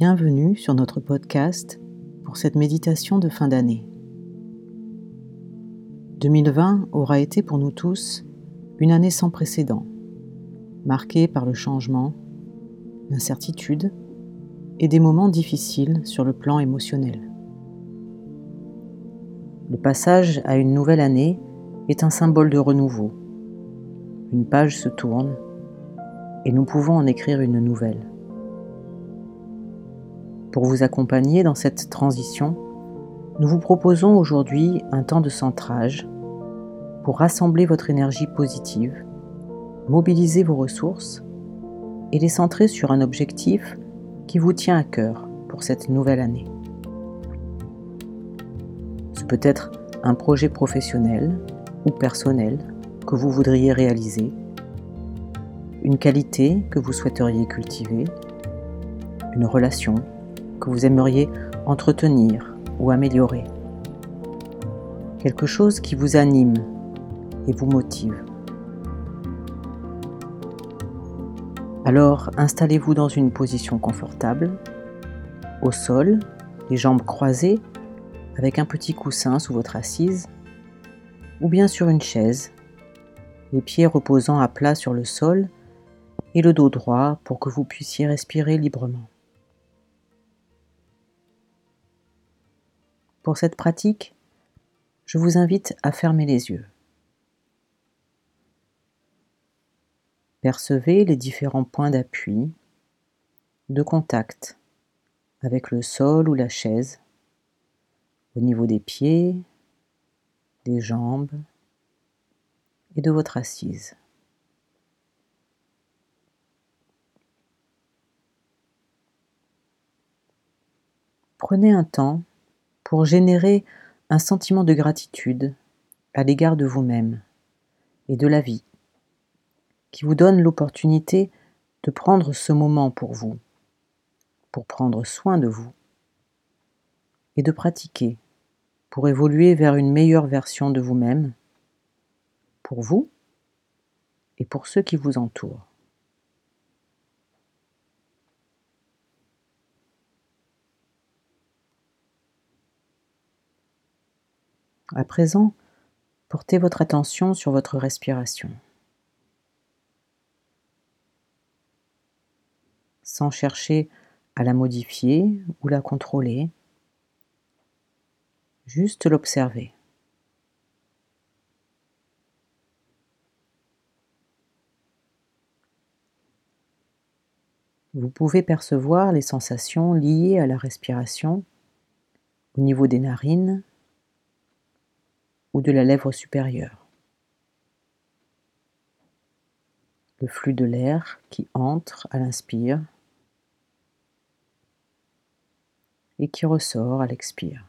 Bienvenue sur notre podcast pour cette méditation de fin d'année. 2020 aura été pour nous tous une année sans précédent, marquée par le changement, l'incertitude et des moments difficiles sur le plan émotionnel. Le passage à une nouvelle année est un symbole de renouveau. Une page se tourne et nous pouvons en écrire une nouvelle. Pour vous accompagner dans cette transition, nous vous proposons aujourd'hui un temps de centrage pour rassembler votre énergie positive, mobiliser vos ressources et les centrer sur un objectif qui vous tient à cœur pour cette nouvelle année. Ce peut être un projet professionnel ou personnel que vous voudriez réaliser, une qualité que vous souhaiteriez cultiver, une relation que vous aimeriez entretenir ou améliorer, quelque chose qui vous anime et vous motive. Alors installez-vous dans une position confortable, au sol, les jambes croisées, avec un petit coussin sous votre assise, ou bien sur une chaise, les pieds reposant à plat sur le sol et le dos droit pour que vous puissiez respirer librement. Pour cette pratique, je vous invite à fermer les yeux. Percevez les différents points d'appui, de contact avec le sol ou la chaise, au niveau des pieds, des jambes et de votre assise. Prenez un temps pour générer un sentiment de gratitude à l'égard de vous-même et de la vie qui vous donne l'opportunité de prendre ce moment pour vous, pour prendre soin de vous et de pratiquer pour évoluer vers une meilleure version de vous-même, pour vous et pour ceux qui vous entourent. À présent, portez votre attention sur votre respiration. sans chercher à la modifier ou la contrôler, juste l'observer. Vous pouvez percevoir les sensations liées à la respiration au niveau des narines ou de la lèvre supérieure. Le flux de l'air qui entre à l'inspire et qui ressort à l'expire.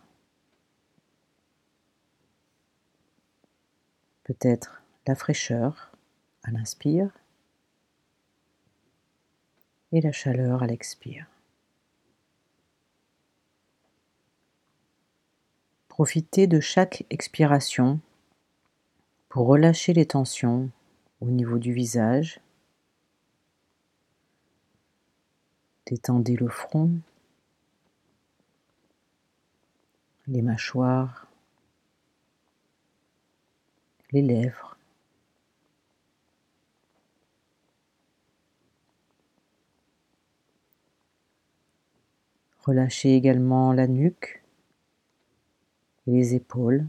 Peut-être la fraîcheur à l'inspire et la chaleur à l'expire. Profitez de chaque expiration pour relâcher les tensions au niveau du visage. Détendez le front, les mâchoires, les lèvres. Relâchez également la nuque et les épaules,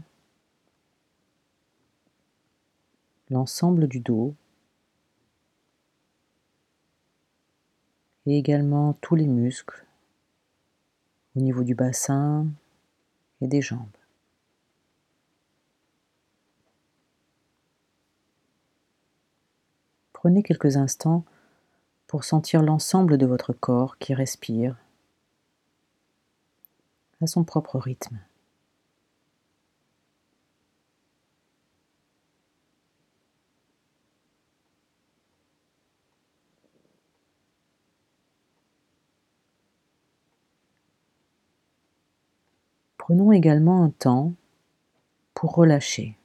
l'ensemble du dos et également tous les muscles au niveau du bassin, des jambes. Prenez quelques instants pour sentir l'ensemble de votre corps qui respire à son propre rythme. Prenons également un temps pour relâcher,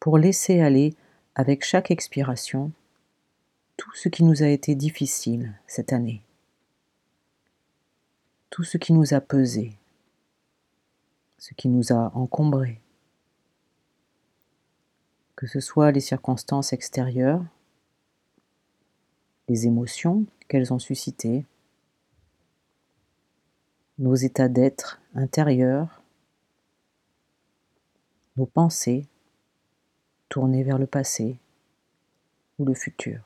pour laisser aller avec chaque expiration tout ce qui nous a été difficile cette année. tout ce qui nous a pesé, ce qui nous a encombré, que ce soit les circonstances extérieures, les émotions qu'elles ont suscitées, nos états d'être intérieurs, nos pensées tournées vers le passé ou le futur.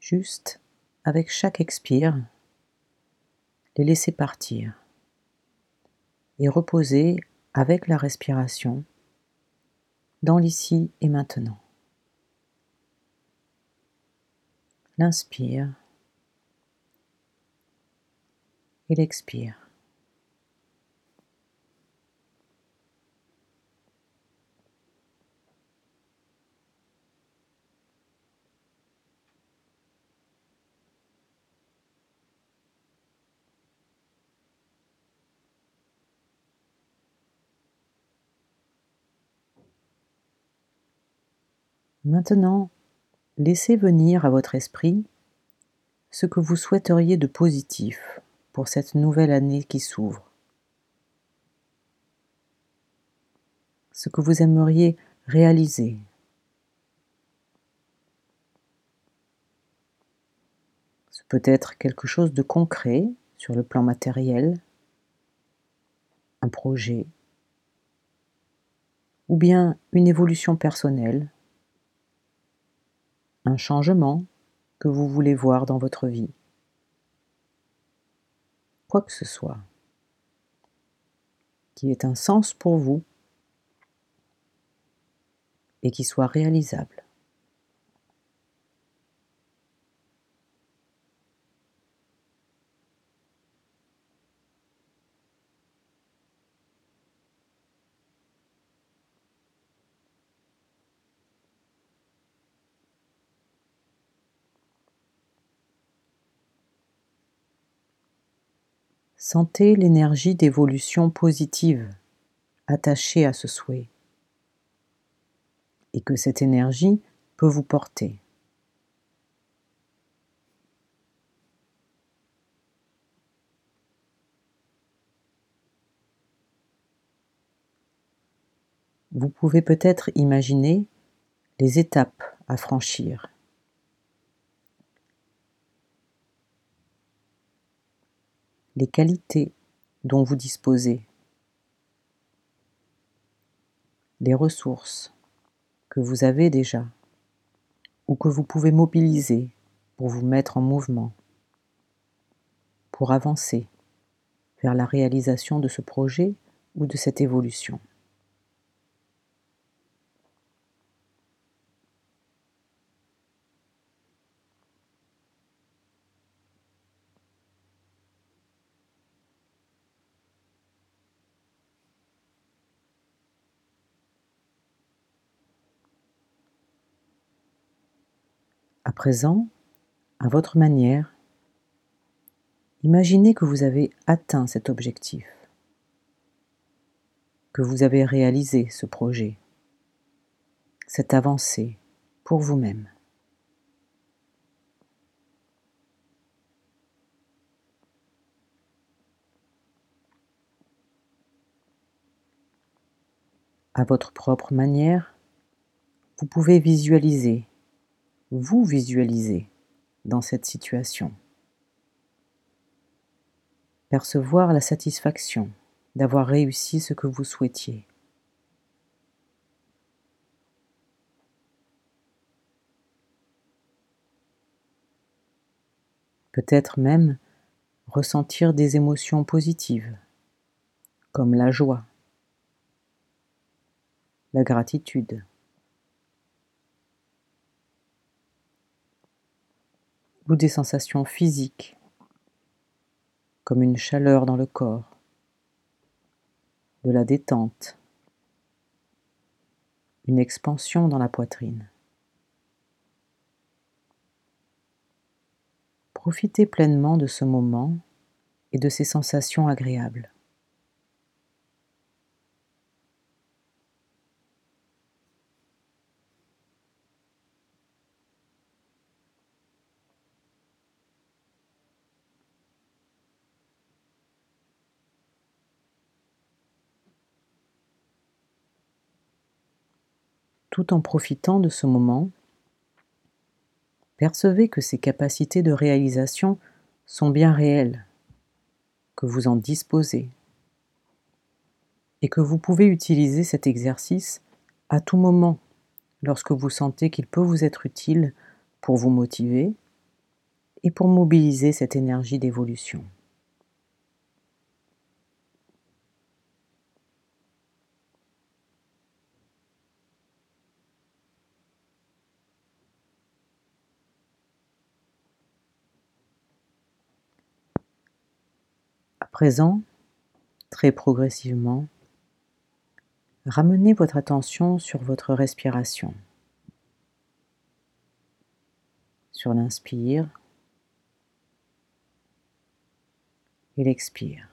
Juste avec chaque expire, les laisser partir et reposer avec la respiration dans l'ici et maintenant. L'inspire et l'expire. Maintenant, laissez venir à votre esprit ce que vous souhaiteriez de positif pour cette nouvelle année qui s'ouvre. Ce que vous aimeriez réaliser. Ce peut être quelque chose de concret sur le plan matériel, un projet, ou bien une évolution personnelle un changement que vous voulez voir dans votre vie. Quoi que ce soit qui ait un sens pour vous et qui soit réalisable. Sentez l'énergie d'évolution positive attachée à ce souhait et que cette énergie peut vous porter. Vous pouvez peut-être imaginer les étapes à franchir les qualités dont vous disposez, les ressources que vous avez déjà ou que vous pouvez mobiliser pour vous mettre en mouvement, pour avancer vers la réalisation de ce projet ou de cette évolution. À présent, à votre manière, imaginez que vous avez atteint cet objectif, que vous avez réalisé ce projet, cette avancée pour vous-même. À votre propre manière, vous pouvez visualiser vous visualisez dans cette situation. Percevoir la satisfaction d'avoir réussi ce que vous souhaitiez. Peut-être même ressentir des émotions positives, comme la joie, la gratitude, ou des sensations physiques, comme une chaleur dans le corps, de la détente, une expansion dans la poitrine. Profitez pleinement de ce moment et de ces sensations agréables. Tout en profitant de ce moment, percevez que ces capacités de réalisation sont bien réelles, que vous en disposez, et que vous pouvez utiliser cet exercice à tout moment lorsque vous sentez qu'il peut vous être utile pour vous motiver et pour mobiliser cette énergie d'évolution. Présent, très progressivement, ramenez votre attention sur votre respiration. Sur l'inspire et l'expire.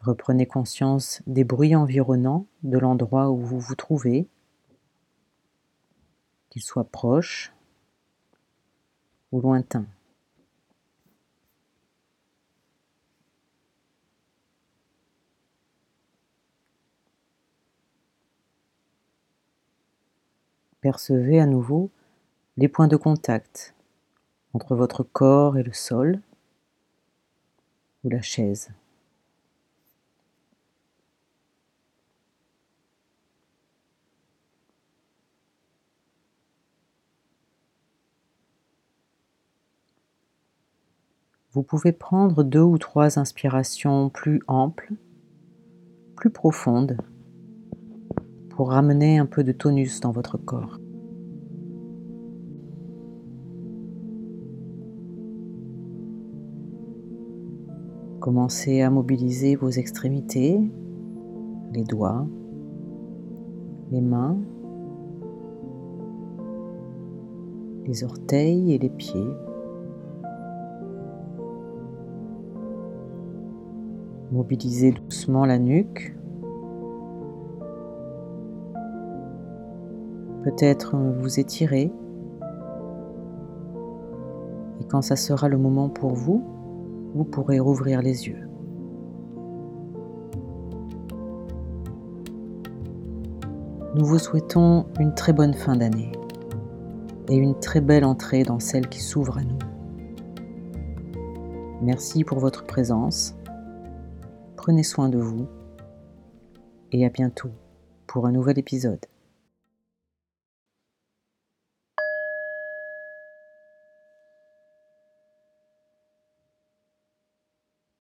Reprenez conscience des bruits environnants de l'endroit où vous vous trouvez, qu'ils soient proches ou lointains. Percevez à nouveau les points de contact entre votre corps et le sol ou la chaise. Vous pouvez prendre deux ou trois inspirations plus amples, plus profondes, pour ramener un peu de tonus dans votre corps. Commencez à mobiliser vos extrémités, les doigts, les mains, les orteils et les pieds. Mobilisez doucement la nuque, peut-être vous étirer. Et quand ça sera le moment pour vous, vous pourrez rouvrir les yeux. Nous vous souhaitons une très bonne fin d'année et une très belle entrée dans celle qui s'ouvre à nous. Merci pour votre présence. Prenez soin de vous et à bientôt pour un nouvel épisode.